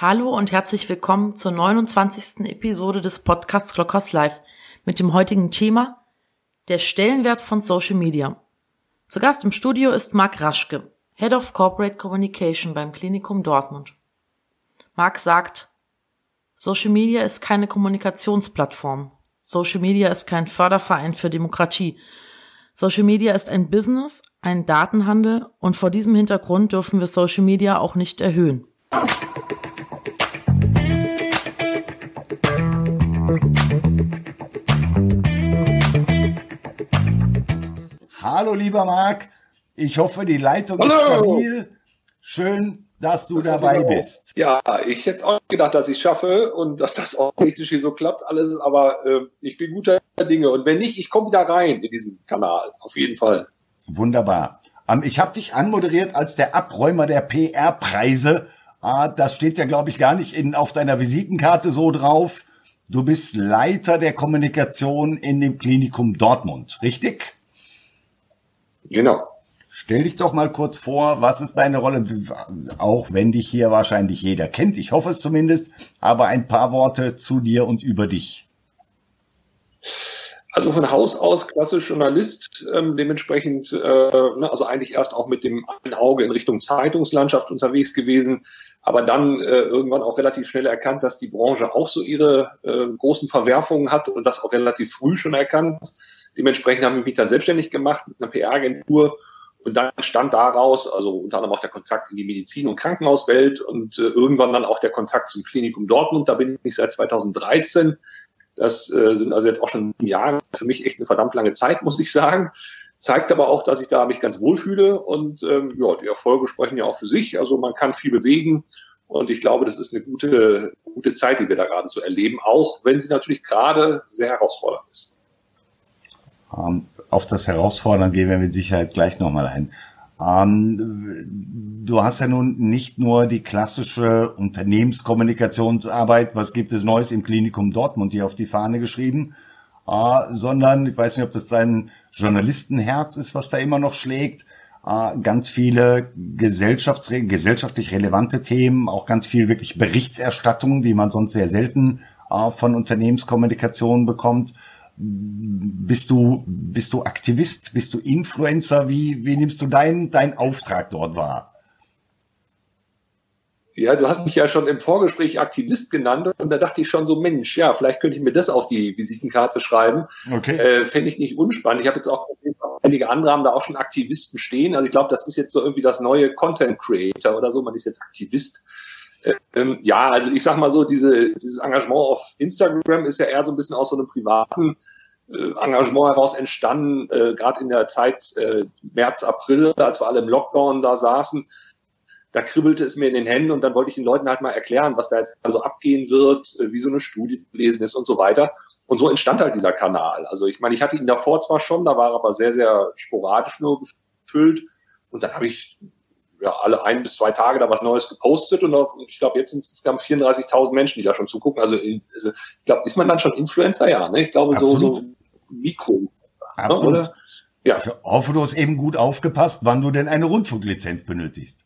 Hallo und herzlich willkommen zur 29. Episode des Podcasts Glockers Live mit dem heutigen Thema der Stellenwert von Social Media. Zu Gast im Studio ist Marc Raschke, Head of Corporate Communication beim Klinikum Dortmund. Marc sagt, Social Media ist keine Kommunikationsplattform. Social Media ist kein Förderverein für Demokratie. Social Media ist ein Business, ein Datenhandel und vor diesem Hintergrund dürfen wir Social Media auch nicht erhöhen. Hallo, lieber Marc. Ich hoffe, die Leitung Hallo. ist stabil. Schön, dass du dabei bist. Ja, ich hätte auch gedacht, dass ich es schaffe und dass das auch technisch hier so klappt alles, aber äh, ich bin guter Dinge. Und wenn nicht, ich komme wieder rein in diesen Kanal, auf jeden Fall. Wunderbar. Ähm, ich habe dich anmoderiert als der Abräumer der PR-Preise. Ah, das steht ja, glaube ich, gar nicht in, auf deiner Visitenkarte so drauf. Du bist Leiter der Kommunikation in dem Klinikum Dortmund, richtig? Genau. Stell dich doch mal kurz vor, was ist deine Rolle? Auch wenn dich hier wahrscheinlich jeder kennt, ich hoffe es zumindest, aber ein paar Worte zu dir und über dich. Also von Haus aus klassisch Journalist, ähm, dementsprechend, äh, ne, also eigentlich erst auch mit dem Auge in Richtung Zeitungslandschaft unterwegs gewesen, aber dann äh, irgendwann auch relativ schnell erkannt, dass die Branche auch so ihre äh, großen Verwerfungen hat und das auch relativ früh schon erkannt Dementsprechend haben wir mich dann selbstständig gemacht mit einer PR-Agentur und dann stand daraus, also unter anderem auch der Kontakt in die Medizin- und Krankenhauswelt und äh, irgendwann dann auch der Kontakt zum Klinikum Dortmund. Da bin ich seit 2013. Das äh, sind also jetzt auch schon sieben Jahre. Für mich echt eine verdammt lange Zeit, muss ich sagen. Zeigt aber auch, dass ich da mich ganz wohlfühle und ähm, ja, die Erfolge sprechen ja auch für sich. Also man kann viel bewegen und ich glaube, das ist eine gute, gute Zeit, die wir da gerade so erleben, auch wenn sie natürlich gerade sehr herausfordernd ist. Ähm, auf das Herausfordern gehen wir mit Sicherheit gleich nochmal ein. Ähm, du hast ja nun nicht nur die klassische Unternehmenskommunikationsarbeit, was gibt es Neues im Klinikum Dortmund, hier auf die Fahne geschrieben, äh, sondern ich weiß nicht, ob das dein Journalistenherz ist, was da immer noch schlägt. Äh, ganz viele gesellschaftlich relevante Themen, auch ganz viel wirklich Berichterstattung, die man sonst sehr selten äh, von Unternehmenskommunikation bekommt. Bist du, bist du Aktivist? Bist du Influencer? Wie, wie nimmst du deinen, deinen Auftrag dort wahr? Ja, du hast mich ja schon im Vorgespräch Aktivist genannt und da dachte ich schon so, Mensch, ja, vielleicht könnte ich mir das auf die Visitenkarte schreiben. Okay. Äh, Fände ich nicht unspannend. Ich habe jetzt auch einige andere haben da auch schon Aktivisten stehen. Also ich glaube, das ist jetzt so irgendwie das neue Content Creator oder so. Man ist jetzt Aktivist. Ähm, ja, also ich sag mal so, diese, dieses Engagement auf Instagram ist ja eher so ein bisschen aus so einem privaten äh, Engagement heraus entstanden, äh, gerade in der Zeit äh, März, April, als wir alle im Lockdown da saßen. Da kribbelte es mir in den Händen und dann wollte ich den Leuten halt mal erklären, was da jetzt also abgehen wird, äh, wie so eine Studie lesen ist und so weiter. Und so entstand halt dieser Kanal. Also ich meine, ich hatte ihn davor zwar schon, da war er aber sehr, sehr sporadisch nur gefüllt. Und dann habe ich ja, alle ein bis zwei Tage da was Neues gepostet und auf, ich glaube, jetzt sind es insgesamt 34.000 Menschen, die da schon zugucken. Also, also ich glaube, ist man dann schon Influencer? Ja, ne? Ich glaube, Absolut. so, so Mikro. Ne, Absolut. Ne, ja. Ich hoffe, du hast eben gut aufgepasst, wann du denn eine Rundfunklizenz benötigst.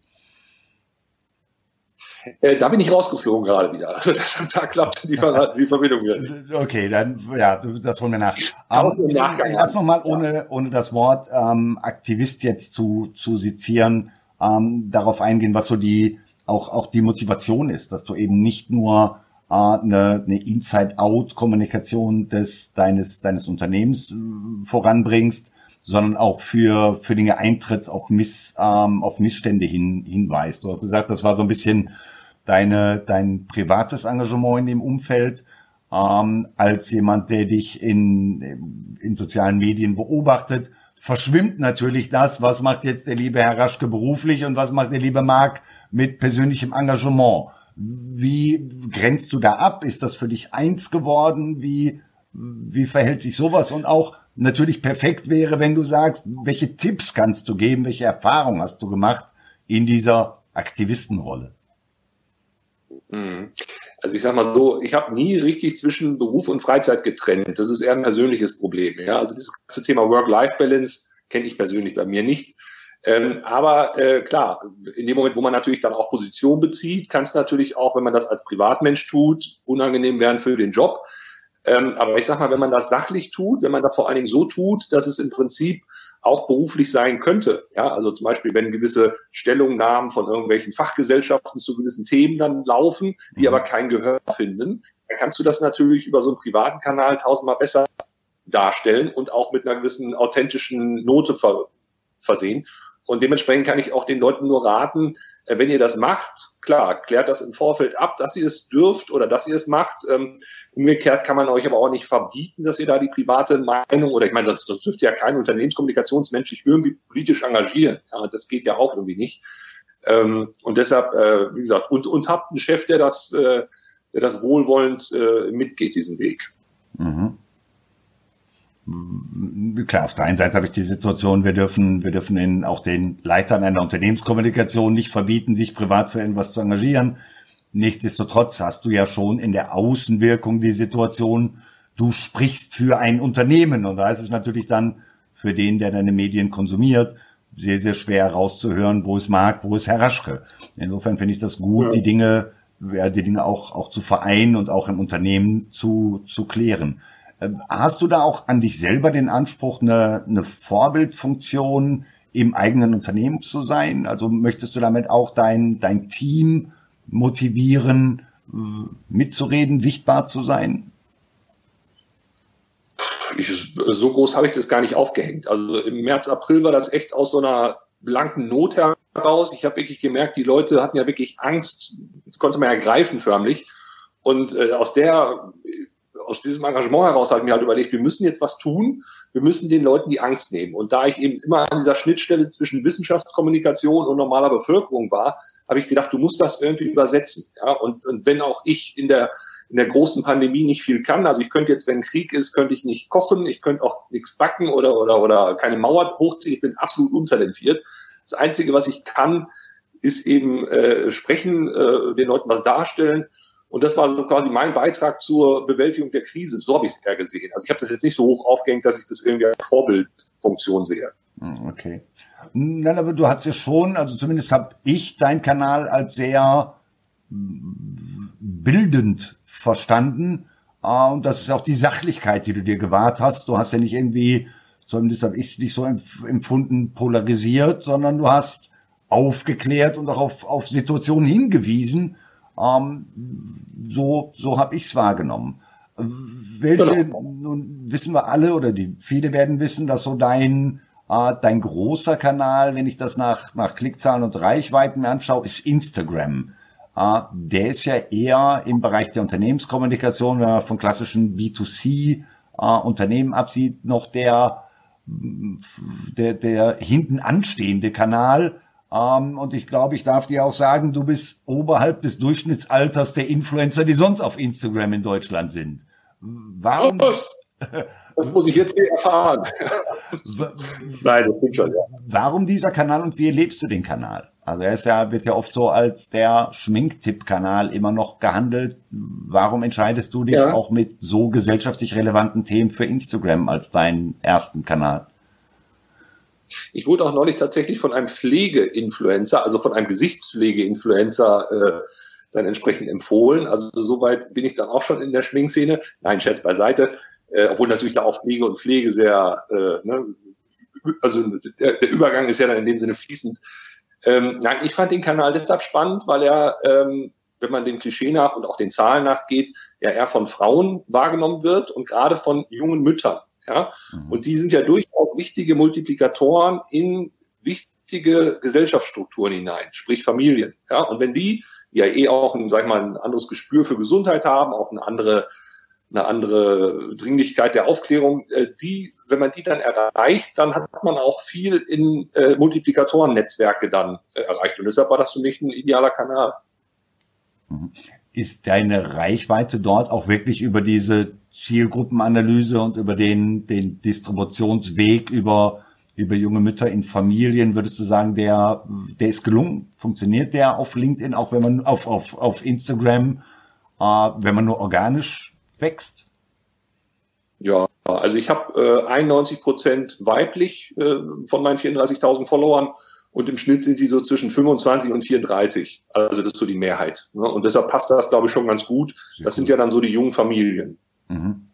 Äh, da bin ich rausgeflogen gerade wieder. Also da klappt die, die Verbindung wieder. Okay, dann ja, das wollen wir nach. Um, ähm, lass noch mal ohne ohne das Wort ähm, Aktivist jetzt zu zu sezieren ähm, darauf eingehen, was so die auch auch die Motivation ist, dass du eben nicht nur äh, eine, eine Inside-out-Kommunikation des deines deines Unternehmens äh, voranbringst, sondern auch für für Dinge eintritts auf Miss ähm, auf Missstände hin hinweist. Du hast gesagt, das war so ein bisschen deine dein privates Engagement in dem Umfeld ähm, als jemand, der dich in in sozialen Medien beobachtet verschwimmt natürlich das, was macht jetzt der liebe Herr Raschke beruflich und was macht der liebe Marc mit persönlichem Engagement. Wie grenzt du da ab? Ist das für dich eins geworden? Wie, wie verhält sich sowas? Und auch natürlich perfekt wäre, wenn du sagst, welche Tipps kannst du geben, welche Erfahrungen hast du gemacht in dieser Aktivistenrolle? Also ich sag mal so, ich habe nie richtig zwischen Beruf und Freizeit getrennt. Das ist eher ein persönliches Problem. Ja? Also dieses ganze Thema Work-Life-Balance kenne ich persönlich bei mir nicht. Ähm, aber äh, klar, in dem Moment, wo man natürlich dann auch Position bezieht, kann es natürlich auch, wenn man das als Privatmensch tut, unangenehm werden für den Job. Ähm, aber ich sag mal, wenn man das sachlich tut, wenn man das vor allen Dingen so tut, dass es im Prinzip auch beruflich sein könnte. Ja, also zum Beispiel, wenn gewisse Stellungnahmen von irgendwelchen Fachgesellschaften zu gewissen Themen dann laufen, die mhm. aber kein Gehör finden, dann kannst du das natürlich über so einen privaten Kanal tausendmal besser darstellen und auch mit einer gewissen authentischen Note ver versehen. Und dementsprechend kann ich auch den Leuten nur raten, äh, wenn ihr das macht, klar, klärt das im Vorfeld ab, dass ihr es dürft oder dass ihr es macht. Ähm, umgekehrt kann man euch aber auch nicht verbieten, dass ihr da die private Meinung oder ich meine, sonst, sonst dürfte ja kein Unternehmenskommunikationsmensch sich irgendwie politisch engagieren. Ja, das geht ja auch irgendwie nicht. Ähm, und deshalb, äh, wie gesagt, und, und habt einen Chef, der das, äh, der das wohlwollend mitgeht, diesen Weg. Mhm klar, auf der einen Seite habe ich die Situation, wir dürfen, wir dürfen in, auch den Leitern einer Unternehmenskommunikation nicht verbieten, sich privat für irgendwas zu engagieren. Nichtsdestotrotz hast du ja schon in der Außenwirkung die Situation, du sprichst für ein Unternehmen und da ist es natürlich dann für den, der deine Medien konsumiert, sehr, sehr schwer herauszuhören, wo es mag, wo es Herr Raschke. Insofern finde ich das gut, ja. die Dinge, ja, die Dinge auch, auch zu vereinen und auch im Unternehmen zu, zu klären. Ähm, hast du da auch an dich selber den Anspruch, eine, eine Vorbildfunktion im eigenen Unternehmen zu sein? Also möchtest du damit auch dein, dein Team motivieren, mitzureden, sichtbar zu sein? Ich, so groß habe ich das gar nicht aufgehängt. Also im März, April war das echt aus so einer blanken Not heraus. Ich habe wirklich gemerkt, die Leute hatten ja wirklich Angst, konnte man ergreifen förmlich. Und äh, aus der aus diesem Engagement heraus habe ich mir halt überlegt, wir müssen jetzt was tun, wir müssen den Leuten die Angst nehmen. Und da ich eben immer an dieser Schnittstelle zwischen Wissenschaftskommunikation und normaler Bevölkerung war, habe ich gedacht, du musst das irgendwie übersetzen. Ja? Und, und wenn auch ich in der in der großen Pandemie nicht viel kann. Also ich könnte jetzt, wenn Krieg ist, könnte ich nicht kochen, ich könnte auch nichts backen oder, oder, oder keine Mauer hochziehen. Ich bin absolut untalentiert. Das Einzige, was ich kann, ist eben äh, sprechen, äh, den Leuten was darstellen und das war so quasi mein Beitrag zur Bewältigung der Krise. So habe ich es eher gesehen. Also ich habe das jetzt nicht so hoch aufgehängt, dass ich das irgendwie als Vorbildfunktion sehe. Hm, okay. Nein, aber du hast ja schon, also zumindest habe ich deinen Kanal als sehr bildend verstanden. Ah, und das ist auch die Sachlichkeit, die du dir gewahrt hast. Du hast ja nicht irgendwie, zumindest habe ich es nicht so empfunden, polarisiert, sondern du hast aufgeklärt und auch auf, auf Situationen hingewiesen, ähm, so so habe ich es wahrgenommen. Welche, genau. nun wissen wir alle oder die viele werden wissen, dass so dein äh, dein großer Kanal, wenn ich das nach nach Klickzahlen und Reichweiten anschaue, ist Instagram. Uh, der ist ja eher im Bereich der Unternehmenskommunikation, wenn man von klassischen B2C uh, Unternehmen absieht, noch der, der, der hinten anstehende Kanal, ähm, und ich glaube, ich darf dir auch sagen, du bist oberhalb des Durchschnittsalters der Influencer, die sonst auf Instagram in Deutschland sind. Warum? Das, das muss ich jetzt erfahren. Nein, das stimmt schon, ja. Warum dieser Kanal und wie erlebst du den Kanal? Also er ist ja, wird ja oft so als der Schminktipp-Kanal immer noch gehandelt. Warum entscheidest du dich ja. auch mit so gesellschaftlich relevanten Themen für Instagram als deinen ersten Kanal? Ich wurde auch neulich tatsächlich von einem Pflegeinfluencer, also von einem Gesichtspflegeinfluencer, äh, dann entsprechend empfohlen. Also soweit bin ich dann auch schon in der Schminkszene. Nein, Scherz beiseite. Äh, obwohl natürlich da auch Pflege und Pflege sehr, äh, ne, also der, der Übergang ist ja dann in dem Sinne fließend. Ähm, nein, ich fand den Kanal deshalb spannend, weil er, ähm, wenn man dem Klischee nach und auch den Zahlen nachgeht, ja eher von Frauen wahrgenommen wird und gerade von jungen Müttern. Ja? Mhm. Und die sind ja durchaus wichtige Multiplikatoren in wichtige Gesellschaftsstrukturen hinein, sprich Familien. Ja? Und wenn die ja eh auch ein, sag ich mal, ein anderes Gespür für Gesundheit haben, auch eine andere, eine andere Dringlichkeit der Aufklärung, äh, die, wenn man die dann erreicht, dann hat man auch viel in äh, Multiplikatoren-Netzwerke dann äh, erreicht. Und deshalb war das für mich ein idealer Kanal. Mhm. Ist deine Reichweite dort auch wirklich über diese Zielgruppenanalyse und über den, den Distributionsweg über, über junge Mütter in Familien, würdest du sagen, der, der ist gelungen? Funktioniert der auf LinkedIn, auch wenn man auf, auf, auf Instagram, äh, wenn man nur organisch wächst? Ja, also ich habe äh, 91 Prozent weiblich äh, von meinen 34.000 Followern und im Schnitt sind die so zwischen 25 und 34. Also das ist so die Mehrheit. Ne? Und deshalb passt das, glaube ich, schon ganz gut. Sehr das sind ja dann so die jungen Familien. Mhm.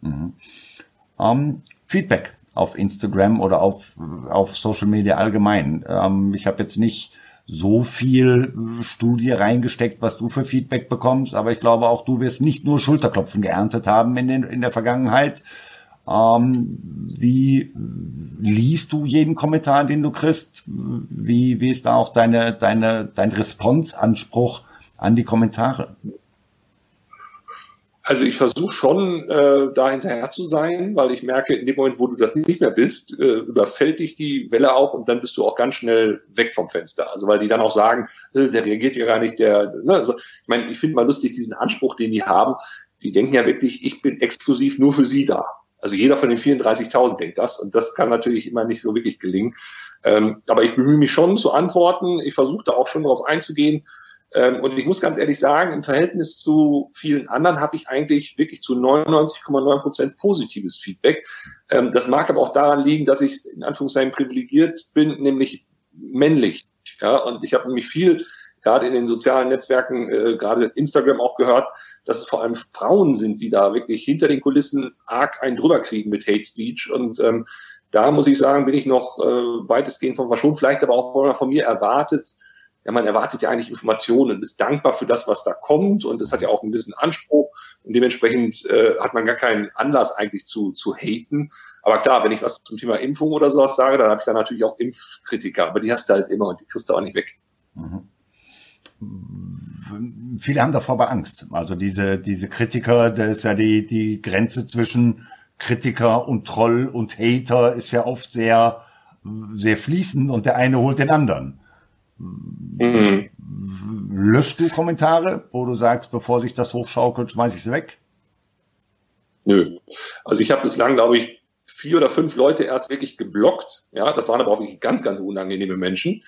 Mhm. Ähm, Feedback auf Instagram oder auf, auf Social Media allgemein. Ähm, ich habe jetzt nicht so viel Studie reingesteckt, was du für Feedback bekommst, aber ich glaube auch du wirst nicht nur Schulterklopfen geerntet haben in, den, in der Vergangenheit. Ähm, wie liest du jeden Kommentar, den du kriegst? Wie, wie ist da auch deine, deine, dein Responsanspruch an die Kommentare? Also ich versuche schon, äh, da hinterher zu sein, weil ich merke, in dem Moment, wo du das nicht mehr bist, äh, überfällt dich die Welle auch und dann bist du auch ganz schnell weg vom Fenster. Also weil die dann auch sagen, äh, der reagiert ja gar nicht, der, ne? also, ich meine, ich finde mal lustig diesen Anspruch, den die haben. Die denken ja wirklich, ich bin exklusiv nur für sie da. Also jeder von den 34.000 denkt das und das kann natürlich immer nicht so wirklich gelingen. Ähm, aber ich bemühe mich schon zu antworten. Ich versuche da auch schon darauf einzugehen. Ähm, und ich muss ganz ehrlich sagen, im Verhältnis zu vielen anderen habe ich eigentlich wirklich zu 99,9 Prozent positives Feedback. Ähm, das mag aber auch daran liegen, dass ich in Anführungszeichen privilegiert bin, nämlich männlich. Ja, und ich habe nämlich viel gerade in den sozialen Netzwerken, äh, gerade Instagram auch gehört, dass es vor allem Frauen sind, die da wirklich hinter den Kulissen arg einen drüber kriegen mit Hate Speech. Und ähm, da muss ich sagen, bin ich noch äh, weitestgehend von verschont, vielleicht aber auch von mir erwartet. Ja, man erwartet ja eigentlich Informationen, ist dankbar für das, was da kommt und es hat ja auch einen gewissen Anspruch und dementsprechend äh, hat man gar keinen Anlass eigentlich zu, zu haten. Aber klar, wenn ich was zum Thema Impfung oder sowas sage, dann habe ich da natürlich auch Impfkritiker, aber die hast du halt immer und die kriegst du auch nicht weg. Mhm viele haben davor aber Angst. Also diese, diese Kritiker, da ist ja die, die Grenze zwischen Kritiker und Troll und Hater ist ja oft sehr, sehr fließend und der eine holt den anderen. Mhm. Löschst du Kommentare, wo du sagst, bevor sich das hochschaukelt, schmeiß ich sie weg? Nö. Also ich habe bislang, glaube ich, vier oder fünf Leute erst wirklich geblockt. Ja, das waren aber auch wirklich ganz, ganz unangenehme Menschen.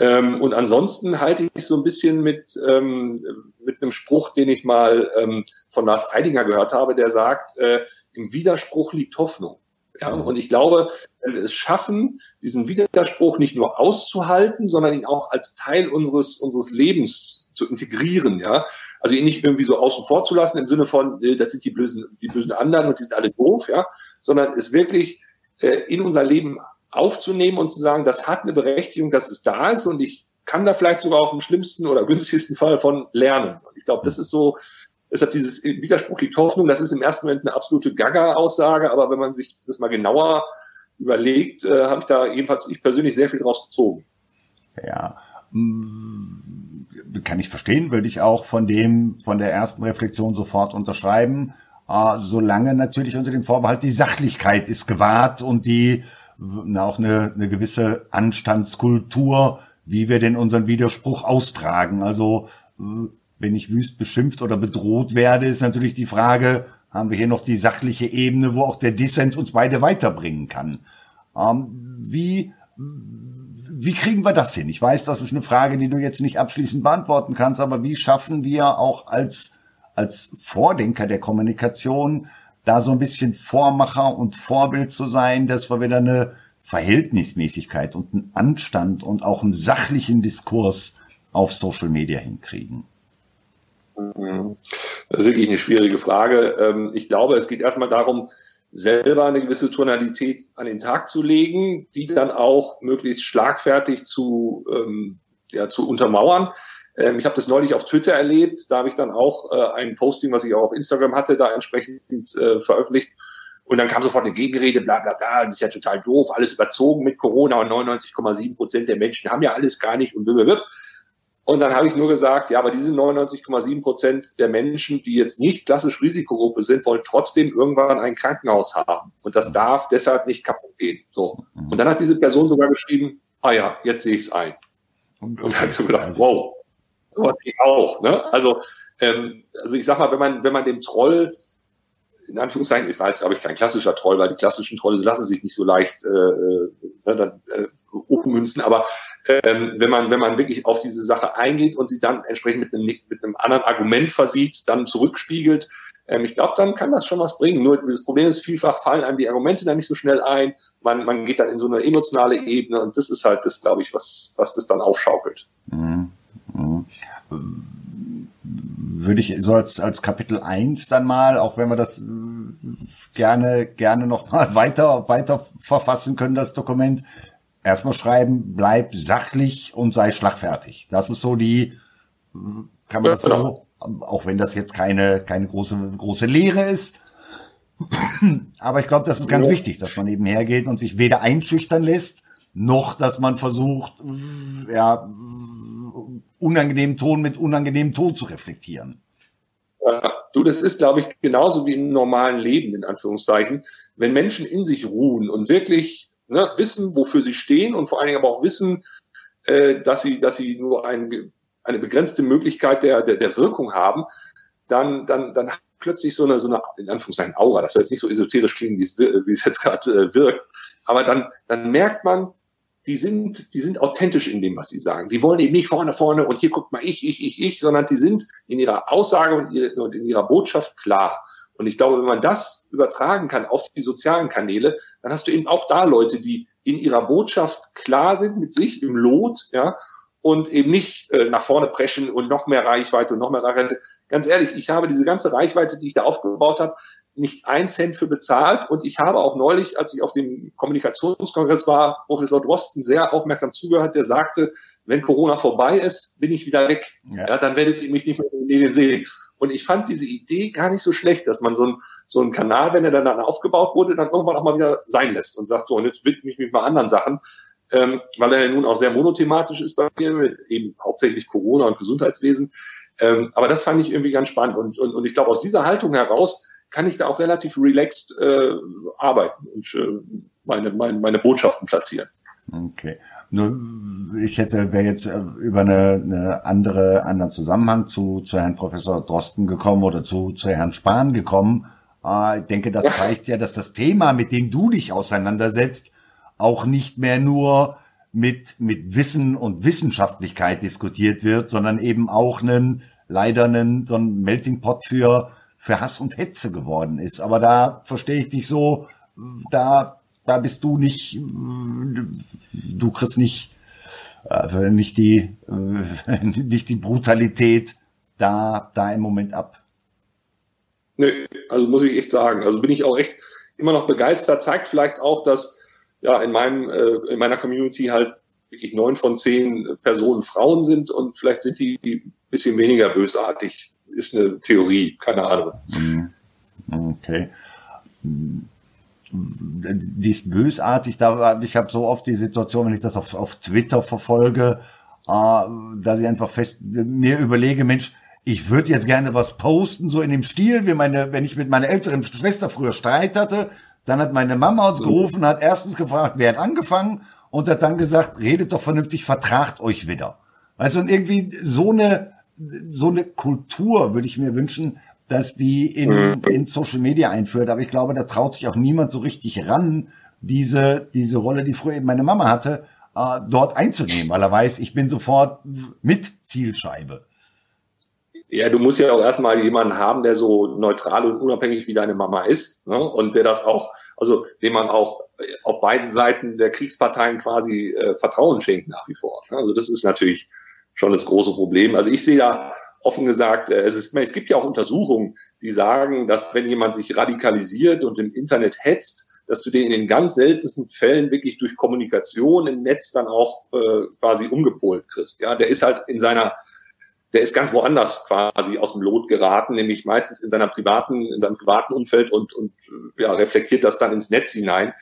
Ähm, und ansonsten halte ich so ein bisschen mit, ähm, mit einem Spruch, den ich mal ähm, von Lars Eidinger gehört habe, der sagt, äh, im Widerspruch liegt Hoffnung. Ja, und ich glaube, wenn wir es schaffen, diesen Widerspruch nicht nur auszuhalten, sondern ihn auch als Teil unseres, unseres Lebens zu integrieren, ja. Also ihn nicht irgendwie so außen vor zu lassen im Sinne von, äh, das sind die bösen, die bösen anderen und die sind alle doof, ja, sondern es wirklich äh, in unser Leben aufzunehmen und zu sagen, das hat eine Berechtigung, dass es da ist und ich kann da vielleicht sogar auch im schlimmsten oder günstigsten Fall von lernen. Und ich glaube, das ist so, deshalb dieses Widerspruch liegt Hoffnung, das ist im ersten Moment eine absolute Gaga-Aussage, aber wenn man sich das mal genauer überlegt, äh, habe ich da jedenfalls ich persönlich sehr viel draus gezogen. Ja, mm, kann ich verstehen, würde ich auch von dem, von der ersten Reflexion sofort unterschreiben. Äh, solange natürlich unter dem Vorbehalt die Sachlichkeit ist gewahrt und die auch eine, eine gewisse Anstandskultur, wie wir denn unseren Widerspruch austragen. Also äh, wenn ich wüst beschimpft oder bedroht werde, ist natürlich die Frage, haben wir hier noch die sachliche Ebene, wo auch der Dissens uns beide weiterbringen kann. Ähm, wie, wie kriegen wir das hin? Ich weiß, das ist eine Frage, die du jetzt nicht abschließend beantworten kannst, aber wie schaffen wir auch als, als Vordenker der Kommunikation da so ein bisschen Vormacher und Vorbild zu sein, dass wir wieder eine Verhältnismäßigkeit und einen Anstand und auch einen sachlichen Diskurs auf Social Media hinkriegen? Mhm. Das ist wirklich eine schwierige Frage. Ähm, ich glaube, es geht erstmal darum, selber eine gewisse Tonalität an den Tag zu legen, die dann auch möglichst schlagfertig zu, ähm, ja, zu untermauern. Ähm, ich habe das neulich auf Twitter erlebt. Da habe ich dann auch äh, ein Posting, was ich auch auf Instagram hatte, da entsprechend äh, veröffentlicht. Und dann kam sofort eine Gegenrede, bla bla bla, das ist ja total doof, alles überzogen mit Corona und 99,7 Prozent der Menschen haben ja alles gar nicht und blablabla. Und dann habe ich nur gesagt, ja, aber diese 99,7 Prozent der Menschen, die jetzt nicht klassisch Risikogruppe sind, wollen trotzdem irgendwann ein Krankenhaus haben. Und das darf deshalb nicht kaputt gehen. So. Und dann hat diese Person sogar geschrieben, ah ja, jetzt sehe ich es ein. Und dann habe ich so gedacht, wow, sowas geht auch. Ne? Also, ähm, also ich sag mal, wenn man, wenn man dem Troll, in Anführungszeichen, ich weiß, glaube ich, kein klassischer Troll, weil die klassischen Trolle lassen sich nicht so leicht äh, äh, ne, dann, äh, aber ähm, wenn man, wenn man wirklich auf diese Sache eingeht und sie dann entsprechend mit einem, mit einem anderen Argument versieht, dann zurückspiegelt, Ähm, ich glaube, dann kann das schon was bringen. Nur das Problem ist, vielfach fallen einem die Argumente dann nicht so schnell ein. Man, man geht dann in so eine emotionale Ebene und das ist halt das, glaube ich, was, was das dann aufschaukelt. Mhm. Mhm. Würde ich so als, als Kapitel eins dann mal, auch wenn wir das äh, gerne, gerne noch mal weiter, weiter verfassen können, das Dokument, erstmal schreiben, bleib sachlich und sei schlagfertig. Das ist so die, kann man das so, genau. auch wenn das jetzt keine, keine große, große Lehre ist. Aber ich glaube, das ist ganz ja. wichtig, dass man eben hergeht und sich weder einschüchtern lässt, noch dass man versucht, ja, unangenehmen Ton mit unangenehmem Ton zu reflektieren. Ja, du, das ist, glaube ich, genauso wie im normalen Leben, in Anführungszeichen. Wenn Menschen in sich ruhen und wirklich ne, wissen, wofür sie stehen und vor allen Dingen aber auch wissen, äh, dass sie, dass sie nur ein, eine begrenzte Möglichkeit der, der, der Wirkung haben, dann, dann, dann plötzlich so eine, so eine, in Anführungszeichen Aura, das soll jetzt nicht so esoterisch klingen, wie es, wie es jetzt gerade äh, wirkt, aber dann, dann merkt man, die sind, die sind authentisch in dem, was sie sagen. Die wollen eben nicht vorne, vorne und hier guckt mal ich, ich, ich, ich, sondern die sind in ihrer Aussage und, in ihrer Botschaft klar. Und ich glaube, wenn man das übertragen kann auf die sozialen Kanäle, dann hast du eben auch da Leute, die in ihrer Botschaft klar sind mit sich im Lot, ja, und eben nicht äh, nach vorne preschen und noch mehr Reichweite und noch mehr Reichweite. Ganz ehrlich, ich habe diese ganze Reichweite, die ich da aufgebaut habe, nicht ein Cent für bezahlt. Und ich habe auch neulich, als ich auf dem Kommunikationskongress war, Professor Drosten sehr aufmerksam zugehört, der sagte, wenn Corona vorbei ist, bin ich wieder weg. Ja. ja dann werdet ihr mich nicht mehr in den Medien sehen. Und ich fand diese Idee gar nicht so schlecht, dass man so, ein, so einen Kanal, wenn er dann, aufgebaut wurde, dann irgendwann auch mal wieder sein lässt und sagt, so, und jetzt widme ich mich mal anderen Sachen, ähm, weil er ja nun auch sehr monothematisch ist bei mir, eben hauptsächlich Corona und Gesundheitswesen. Ähm, aber das fand ich irgendwie ganz spannend. Und, und, und ich glaube, aus dieser Haltung heraus kann ich da auch relativ relaxed äh, arbeiten und äh, meine, meine, meine Botschaften platzieren. Okay. Nur ich hätte wäre jetzt äh, über eine, eine andere anderen Zusammenhang zu zu Herrn Professor Drosten gekommen oder zu zu Herrn Spahn gekommen. Äh, ich denke, das zeigt ja, dass das Thema, mit dem du dich auseinandersetzt, auch nicht mehr nur mit mit Wissen und Wissenschaftlichkeit diskutiert wird, sondern eben auch einen leider einen so ein Melting Pot für für Hass und Hetze geworden ist. Aber da verstehe ich dich so, da da bist du nicht, du kriegst nicht, äh, nicht die, äh, nicht die Brutalität da, da im Moment ab. Nee, also muss ich echt sagen. Also bin ich auch echt immer noch begeistert. Zeigt vielleicht auch, dass ja in meinem, äh, in meiner Community halt wirklich neun von zehn Personen Frauen sind und vielleicht sind die ein bisschen weniger bösartig. Ist eine Theorie, keine Ahnung. Mhm. Okay die ist bösartig. Da, ich habe so oft die Situation, wenn ich das auf, auf Twitter verfolge, äh, dass ich einfach fest mir überlege, Mensch, ich würde jetzt gerne was posten, so in dem Stil, wie meine, wenn ich mit meiner älteren Schwester früher Streit hatte, dann hat meine Mama uns gerufen, hat erstens gefragt, wer hat angefangen und hat dann gesagt, redet doch vernünftig, vertragt euch wieder. Weißt du, und irgendwie so eine, so eine Kultur würde ich mir wünschen, dass die in, mhm. in Social Media einführt. Aber ich glaube, da traut sich auch niemand so richtig ran, diese, diese Rolle, die früher eben meine Mama hatte, äh, dort einzunehmen, weil er weiß, ich bin sofort mit Zielscheibe. Ja, du musst ja auch erstmal jemanden haben, der so neutral und unabhängig wie deine Mama ist ne? und der das auch, also dem man auch auf beiden Seiten der Kriegsparteien quasi äh, Vertrauen schenkt nach wie vor. Ne? Also das ist natürlich schon das große Problem. Also ich sehe da offen gesagt, äh, es, ist, es gibt ja auch Untersuchungen, die sagen, dass wenn jemand sich radikalisiert und im Internet hetzt, dass du den in den ganz seltensten Fällen wirklich durch Kommunikation im Netz dann auch äh, quasi umgepolt kriegst. Ja, der ist halt in seiner, der ist ganz woanders quasi aus dem Lot geraten, nämlich meistens in seiner privaten, in seinem privaten Umfeld und, und ja, reflektiert das dann ins Netz hinein.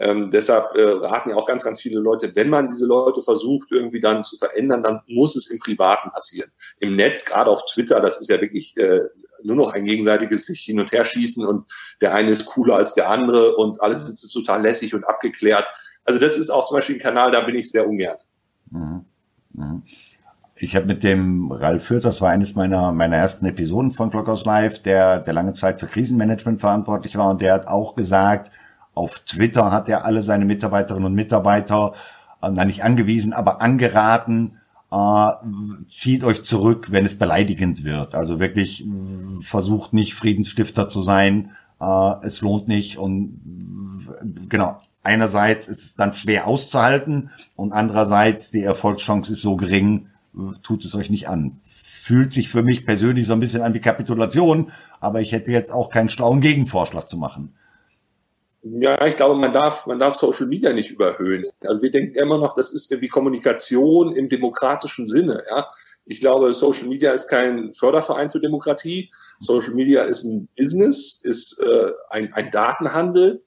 Ähm, deshalb äh, raten ja auch ganz, ganz viele Leute, wenn man diese Leute versucht, irgendwie dann zu verändern, dann muss es im Privaten passieren. Im Netz, gerade auf Twitter, das ist ja wirklich äh, nur noch ein gegenseitiges sich hin und her schießen und der eine ist cooler als der andere und alles ist total lässig und abgeklärt. Also das ist auch zum Beispiel ein Kanal, da bin ich sehr ungern. Mhm. Mhm. Ich habe mit dem Ralf Fürth, das war eines meiner, meiner ersten Episoden von Clockhouse Live, der, der lange Zeit für Krisenmanagement verantwortlich war und der hat auch gesagt, auf Twitter hat er alle seine Mitarbeiterinnen und Mitarbeiter, äh, nicht angewiesen, aber angeraten, äh, zieht euch zurück, wenn es beleidigend wird. Also wirklich versucht nicht Friedensstifter zu sein. Äh, es lohnt nicht und genau. Einerseits ist es dann schwer auszuhalten und andererseits die Erfolgschance ist so gering, tut es euch nicht an. Fühlt sich für mich persönlich so ein bisschen an wie Kapitulation, aber ich hätte jetzt auch keinen schlauen Gegenvorschlag zu machen. Ja, ich glaube, man darf, man darf Social Media nicht überhöhen. Also wir denken immer noch, das ist irgendwie Kommunikation im demokratischen Sinne. Ja, ich glaube, Social Media ist kein Förderverein für Demokratie. Social Media ist ein Business, ist äh, ein, ein Datenhandel.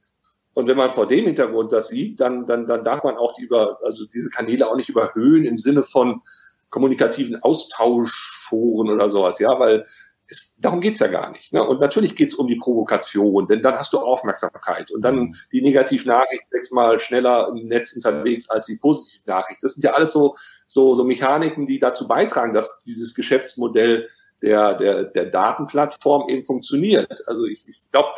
Und wenn man vor dem Hintergrund das sieht, dann, dann, dann darf man auch die über, also diese Kanäle auch nicht überhöhen im Sinne von kommunikativen Austauschforen oder sowas, ja, weil es, darum geht's ja gar nicht. Ne? Und natürlich geht's um die Provokation, denn dann hast du Aufmerksamkeit und dann die Negativnachricht sechsmal schneller im Netz unterwegs als die Positivnachricht. Das sind ja alles so, so, so Mechaniken, die dazu beitragen, dass dieses Geschäftsmodell der, der, der Datenplattform eben funktioniert. Also ich, ich glaube,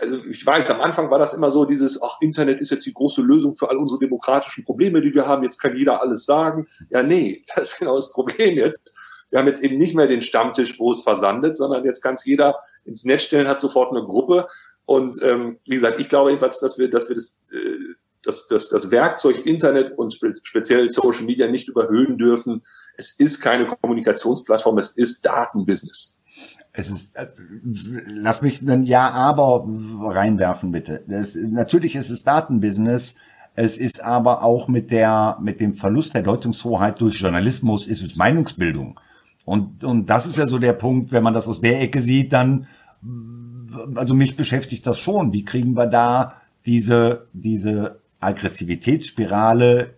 also ich weiß, am Anfang war das immer so dieses, ach, Internet ist jetzt die große Lösung für all unsere demokratischen Probleme, die wir haben. Jetzt kann jeder alles sagen. Ja, nee, das ist genau das Problem jetzt wir haben jetzt eben nicht mehr den Stammtisch, wo es versandet, sondern jetzt kann es jeder ins Netz stellen, hat sofort eine Gruppe. Und ähm, wie gesagt, ich glaube jedenfalls, dass wir, dass wir das, äh, das, das, das Werkzeug Internet und spe speziell Social Media nicht überhöhen dürfen. Es ist keine Kommunikationsplattform, es ist Datenbusiness. Es ist, äh, lass mich ein Ja, aber reinwerfen, bitte. Das, natürlich ist es Datenbusiness. Es ist aber auch mit der, mit dem Verlust der Deutungshoheit durch Journalismus ist es Meinungsbildung. Und, und das ist ja so der Punkt, wenn man das aus der Ecke sieht, dann, also mich beschäftigt das schon. Wie kriegen wir da diese, diese Aggressivitätsspirale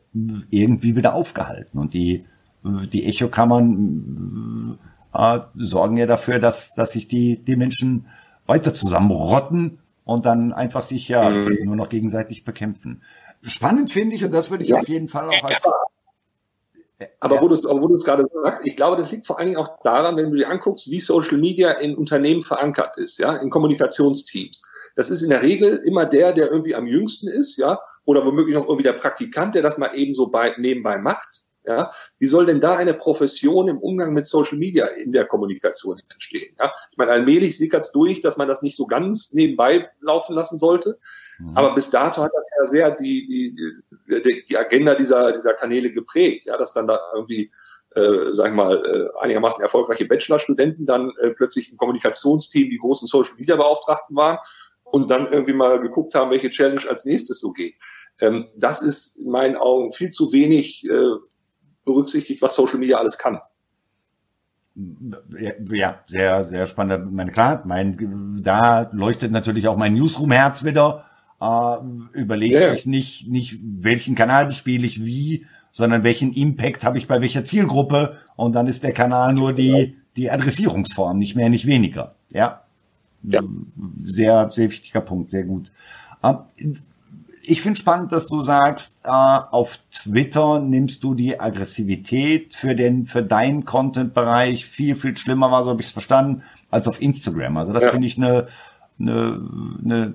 irgendwie wieder aufgehalten? Und die, die Echokammern äh, sorgen ja dafür, dass, dass sich die, die Menschen weiter zusammenrotten und dann einfach sich ja mhm. nur noch gegenseitig bekämpfen. Spannend finde ich, und das würde ich ja. auf jeden Fall auch als, aber ja. wo du es gerade sagst, ich glaube, das liegt vor allen Dingen auch daran, wenn du dir anguckst, wie Social Media in Unternehmen verankert ist, ja, in Kommunikationsteams. Das ist in der Regel immer der, der irgendwie am jüngsten ist, ja, oder womöglich noch irgendwie der Praktikant, der das mal eben so bei, nebenbei macht. Ja, wie soll denn da eine Profession im Umgang mit Social Media in der Kommunikation entstehen? Ja, ich meine, allmählich sickert es durch, dass man das nicht so ganz nebenbei laufen lassen sollte. Mhm. Aber bis dato hat das ja sehr die, die, die, die Agenda dieser, dieser Kanäle geprägt, ja, dass dann da irgendwie äh, sag ich mal, äh, einigermaßen erfolgreiche Bachelorstudenten dann äh, plötzlich im Kommunikationsteam die großen Social Media Beauftragten waren und dann irgendwie mal geguckt haben, welche Challenge als nächstes so geht. Ähm, das ist in meinen Augen viel zu wenig äh, berücksichtigt, was Social Media alles kann. Ja, sehr, sehr spannend. Meine, klar, mein, da leuchtet natürlich auch mein Newsroom-Herz wieder äh, überlegt ja. euch nicht, nicht, welchen Kanal bespiele ich wie, sondern welchen Impact habe ich bei welcher Zielgruppe und dann ist der Kanal nur die, die Adressierungsform, nicht mehr, nicht weniger. Ja. ja. Sehr, sehr wichtiger Punkt, sehr gut. Ähm, ich finde spannend, dass du sagst, äh, auf Twitter nimmst du die Aggressivität für den, für deinen Content-Bereich viel, viel schlimmer war, so habe ich es verstanden, als auf Instagram. Also das ja. finde ich eine, eine, eine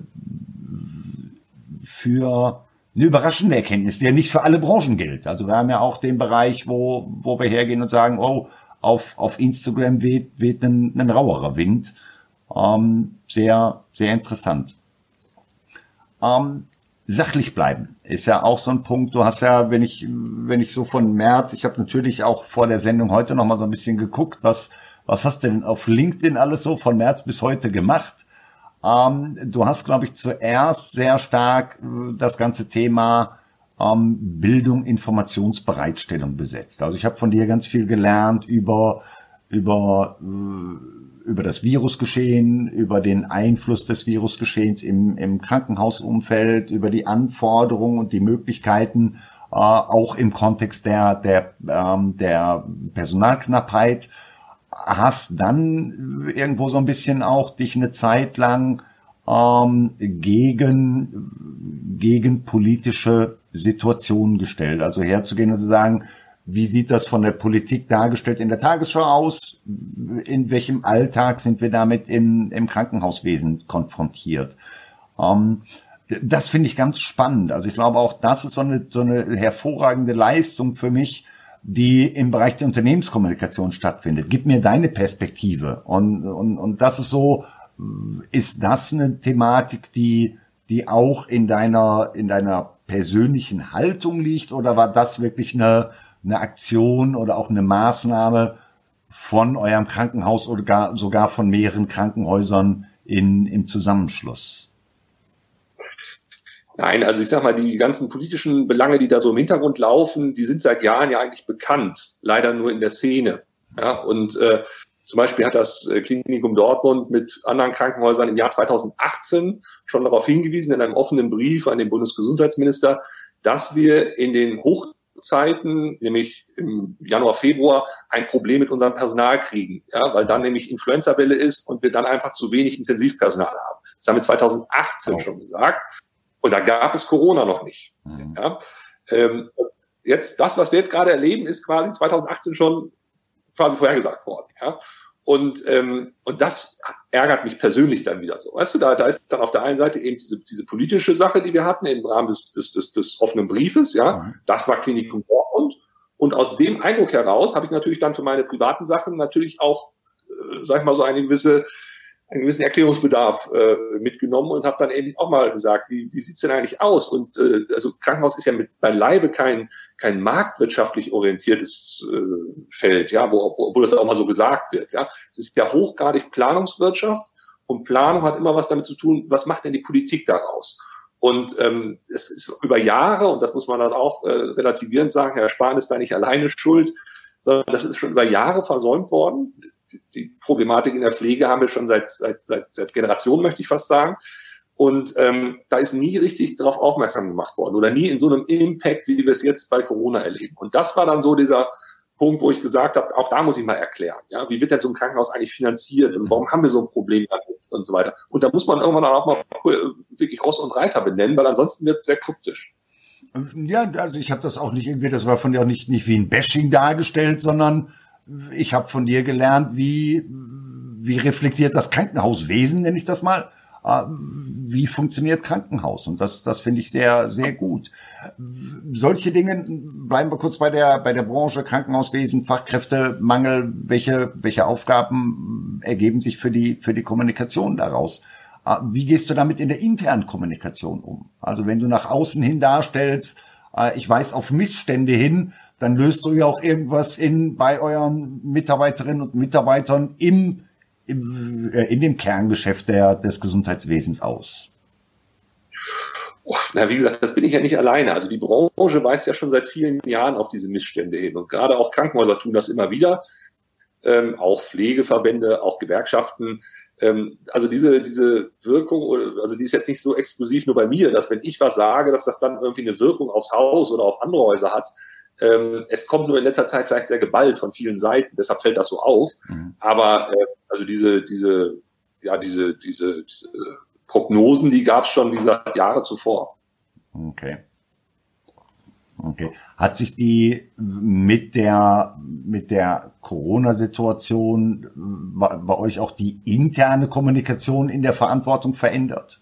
für eine überraschende Erkenntnis, der nicht für alle Branchen gilt. Also wir haben ja auch den Bereich, wo, wo wir hergehen und sagen, oh, auf, auf Instagram weht, weht ein, ein rauerer Wind. Ähm, sehr, sehr interessant. Ähm, sachlich bleiben ist ja auch so ein Punkt. Du hast ja, wenn ich, wenn ich so von März, ich habe natürlich auch vor der Sendung heute noch mal so ein bisschen geguckt, was, was hast du denn auf LinkedIn alles so von März bis heute gemacht? Ähm, du hast, glaube ich, zuerst sehr stark äh, das ganze Thema ähm, Bildung, Informationsbereitstellung besetzt. Also ich habe von dir ganz viel gelernt über über äh, über das Virusgeschehen, über den Einfluss des Virusgeschehens im, im Krankenhausumfeld, über die Anforderungen und die Möglichkeiten, äh, auch im Kontext der, der, ähm, der Personalknappheit hast dann irgendwo so ein bisschen auch dich eine Zeit lang ähm, gegen, gegen politische Situationen gestellt. Also herzugehen und zu sagen, wie sieht das von der Politik dargestellt in der Tagesschau aus? In welchem Alltag sind wir damit im, im Krankenhauswesen konfrontiert? Ähm, das finde ich ganz spannend. Also ich glaube auch, das ist so eine, so eine hervorragende Leistung für mich, die im Bereich der Unternehmenskommunikation stattfindet. Gib mir deine Perspektive. Und, und, und das ist so, ist das eine Thematik, die, die auch in deiner, in deiner persönlichen Haltung liegt? Oder war das wirklich eine, eine Aktion oder auch eine Maßnahme von eurem Krankenhaus oder gar, sogar von mehreren Krankenhäusern in, im Zusammenschluss? Nein, also ich sag mal, die ganzen politischen Belange, die da so im Hintergrund laufen, die sind seit Jahren ja eigentlich bekannt, leider nur in der Szene. Ja, und äh, zum Beispiel hat das äh, Klinikum Dortmund mit anderen Krankenhäusern im Jahr 2018 schon darauf hingewiesen, in einem offenen Brief an den Bundesgesundheitsminister, dass wir in den Hochzeiten, nämlich im Januar, Februar, ein Problem mit unserem Personal kriegen, ja, weil dann nämlich Influenza-Welle ist und wir dann einfach zu wenig Intensivpersonal haben. Das haben wir 2018 oh. schon gesagt. Und da gab es Corona noch nicht. Mhm. Ja. Ähm, jetzt, das, was wir jetzt gerade erleben, ist quasi 2018 schon quasi vorhergesagt worden. Ja. Und, ähm, und das ärgert mich persönlich dann wieder so. Weißt du, da, da ist dann auf der einen Seite eben diese, diese politische Sache, die wir hatten im Rahmen des, des, des, des offenen Briefes, ja, mhm. das war Klinikum Dortmund. Und aus dem Eindruck heraus habe ich natürlich dann für meine privaten Sachen natürlich auch, äh, sag ich mal, so eine gewisse einen gewissen Erklärungsbedarf äh, mitgenommen und habe dann eben auch mal gesagt, wie, wie sieht's denn eigentlich aus? Und äh, also Krankenhaus ist ja mit beileibe kein kein marktwirtschaftlich orientiertes äh, Feld, ja, wo, wo, obwohl das auch mal so gesagt wird, ja. Es ist ja hochgradig Planungswirtschaft und Planung hat immer was damit zu tun, was macht denn die Politik daraus? Und ähm, es ist über Jahre, und das muss man dann auch äh, relativierend sagen, Herr Spahn ist da nicht alleine schuld, sondern das ist schon über Jahre versäumt worden die Problematik in der Pflege haben wir schon seit, seit, seit, seit Generationen, möchte ich fast sagen. Und ähm, da ist nie richtig darauf aufmerksam gemacht worden oder nie in so einem Impact, wie wir es jetzt bei Corona erleben. Und das war dann so dieser Punkt, wo ich gesagt habe, auch da muss ich mal erklären, ja, wie wird denn so ein Krankenhaus eigentlich finanziert und warum haben wir so ein Problem damit und so weiter. Und da muss man irgendwann auch mal wirklich Ross und Reiter benennen, weil ansonsten wird es sehr kryptisch. Ja, also ich habe das auch nicht irgendwie, das war von dir auch nicht, nicht wie ein Bashing dargestellt, sondern ich habe von dir gelernt, wie, wie reflektiert das Krankenhauswesen, nenne ich das mal. Äh, wie funktioniert Krankenhaus? Und das, das finde ich sehr, sehr gut. Solche Dinge, bleiben wir kurz bei der, bei der Branche Krankenhauswesen, Fachkräftemangel. Welche, welche Aufgaben ergeben sich für die, für die Kommunikation daraus? Äh, wie gehst du damit in der internen Kommunikation um? Also wenn du nach außen hin darstellst, äh, ich weise auf Missstände hin, dann löst du ja auch irgendwas in bei euren Mitarbeiterinnen und Mitarbeitern im, im äh, in dem Kerngeschäft der, des Gesundheitswesens aus. Na, wie gesagt, das bin ich ja nicht alleine. Also die Branche weist ja schon seit vielen Jahren auf diese Missstände hin. Und gerade auch Krankenhäuser tun das immer wieder. Ähm, auch Pflegeverbände, auch Gewerkschaften. Ähm, also diese, diese Wirkung, also die ist jetzt nicht so exklusiv nur bei mir, dass wenn ich was sage, dass das dann irgendwie eine Wirkung aufs Haus oder auf andere Häuser hat. Ähm, es kommt nur in letzter Zeit vielleicht sehr geballt von vielen Seiten, deshalb fällt das so auf. Mhm. Aber äh, also diese, diese, ja, diese, diese, diese Prognosen, die gab es schon, wie gesagt, Jahre zuvor. Okay. Okay. Hat sich die mit der, mit der Corona-Situation bei euch auch die interne Kommunikation in der Verantwortung verändert?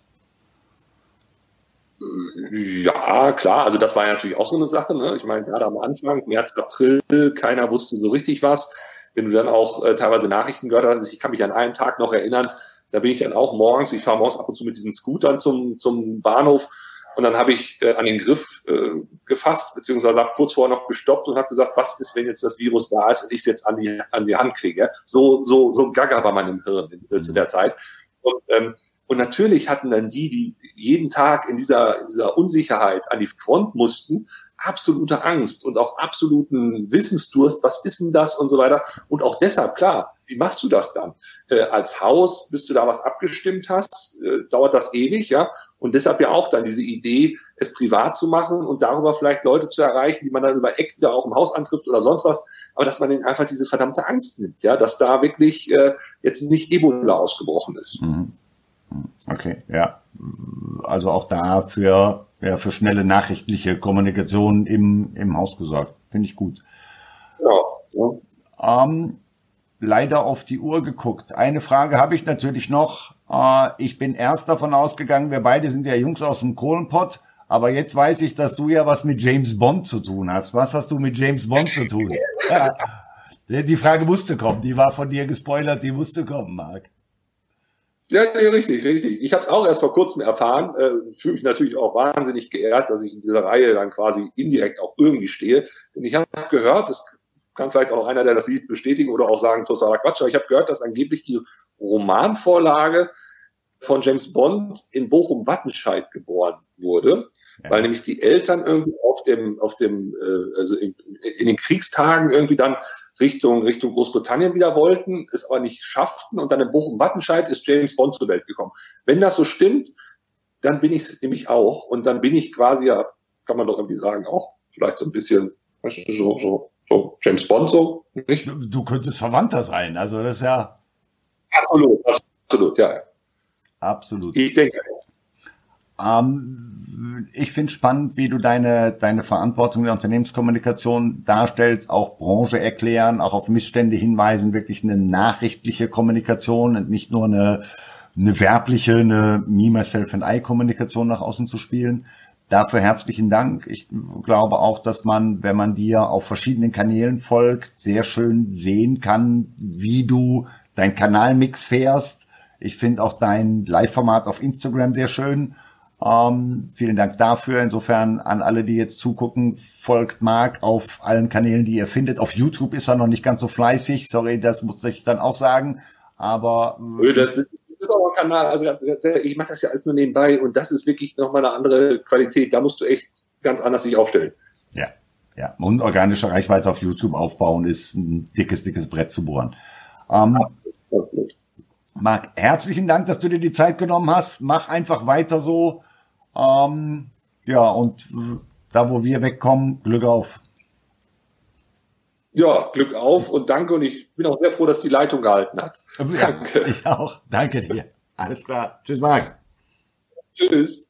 Ja, klar. Also das war ja natürlich auch so eine Sache. Ne? Ich meine, gerade am Anfang, März, April, keiner wusste so richtig was. Wenn du dann auch äh, teilweise Nachrichten gehört hast, ich kann mich an einen Tag noch erinnern, da bin ich dann auch morgens, ich fahre morgens ab und zu mit diesen Scootern zum, zum Bahnhof und dann habe ich äh, an den Griff äh, gefasst, beziehungsweise habe kurz vorher noch gestoppt und habe gesagt, was ist, wenn jetzt das Virus da ist und ich es jetzt an die, an die Hand kriege. So, so, so gaga war man im Hirn äh, zu der Zeit. Und ähm, und natürlich hatten dann die, die jeden Tag in dieser, dieser Unsicherheit an die Front mussten, absolute Angst und auch absoluten Wissensdurst, was ist denn das und so weiter. Und auch deshalb, klar, wie machst du das dann? Äh, als Haus, bis du da was abgestimmt hast, äh, dauert das ewig, ja. Und deshalb ja auch dann diese Idee, es privat zu machen und darüber vielleicht Leute zu erreichen, die man dann über Eck wieder auch im Haus antrifft oder sonst was. Aber dass man ihnen einfach diese verdammte Angst nimmt, ja, dass da wirklich äh, jetzt nicht Ebola ausgebrochen ist. Mhm. Okay, ja. Also auch da für, ja, für schnelle nachrichtliche Kommunikation im, im Haus gesorgt. Finde ich gut. Ja. ja. Ähm, leider auf die Uhr geguckt. Eine Frage habe ich natürlich noch. Äh, ich bin erst davon ausgegangen, wir beide sind ja Jungs aus dem Kohlenpott. Aber jetzt weiß ich, dass du ja was mit James Bond zu tun hast. Was hast du mit James Bond zu tun? Ja. Die Frage musste kommen. Die war von dir gespoilert. Die musste kommen, Marc. Ja, nee, richtig, richtig. Ich habe es auch erst vor kurzem erfahren. Äh, Fühle mich natürlich auch wahnsinnig geehrt, dass ich in dieser Reihe dann quasi indirekt auch irgendwie stehe. Denn ich habe gehört, das kann vielleicht auch einer, der das sieht, bestätigen oder auch sagen, totaler Quatsch, aber ich habe gehört, dass angeblich die Romanvorlage von James Bond in Bochum-Wattenscheid geboren wurde, ja. weil nämlich die Eltern irgendwie auf dem, auf dem, äh, also in, in den Kriegstagen irgendwie dann Richtung, Richtung Großbritannien wieder wollten, es aber nicht schafften und dann in Bochum-Wattenscheid ist James Bond zur Welt gekommen. Wenn das so stimmt, dann bin ich es nämlich auch und dann bin ich quasi ja, kann man doch irgendwie sagen, auch vielleicht so ein bisschen so, so, so James Bond so, nicht? Du, du könntest Verwandter sein, also das ist ja. Absolut, absolut, ja. Absolut. Ich denke. Ähm, ich finde spannend, wie du deine, deine Verantwortung der Unternehmenskommunikation darstellst, auch Branche erklären, auch auf Missstände hinweisen, wirklich eine nachrichtliche Kommunikation und nicht nur eine, eine werbliche, eine Me, Myself and I Kommunikation nach außen zu spielen. Dafür herzlichen Dank. Ich glaube auch, dass man, wenn man dir auf verschiedenen Kanälen folgt, sehr schön sehen kann, wie du dein Kanalmix fährst. Ich finde auch dein Live-Format auf Instagram sehr schön. Ähm, vielen Dank dafür. Insofern an alle, die jetzt zugucken, folgt Marc auf allen Kanälen, die ihr findet. Auf YouTube ist er noch nicht ganz so fleißig. Sorry, das muss ich dann auch sagen. Aber das ist, das ist auch ein Kanal. Also ich mache das ja alles nur nebenbei und das ist wirklich nochmal eine andere Qualität. Da musst du echt ganz anders sich aufstellen. Ja, ja. Und organische Reichweite auf YouTube aufbauen ist ein dickes, dickes Brett zu bohren. Ähm, Marc, herzlichen Dank, dass du dir die Zeit genommen hast. Mach einfach weiter so. Ähm, ja, und da, wo wir wegkommen, Glück auf. Ja, Glück auf und danke. Und ich bin auch sehr froh, dass die Leitung gehalten hat. Ja, danke. Ich auch. Danke dir. Alles klar. Tschüss, Marc. Tschüss.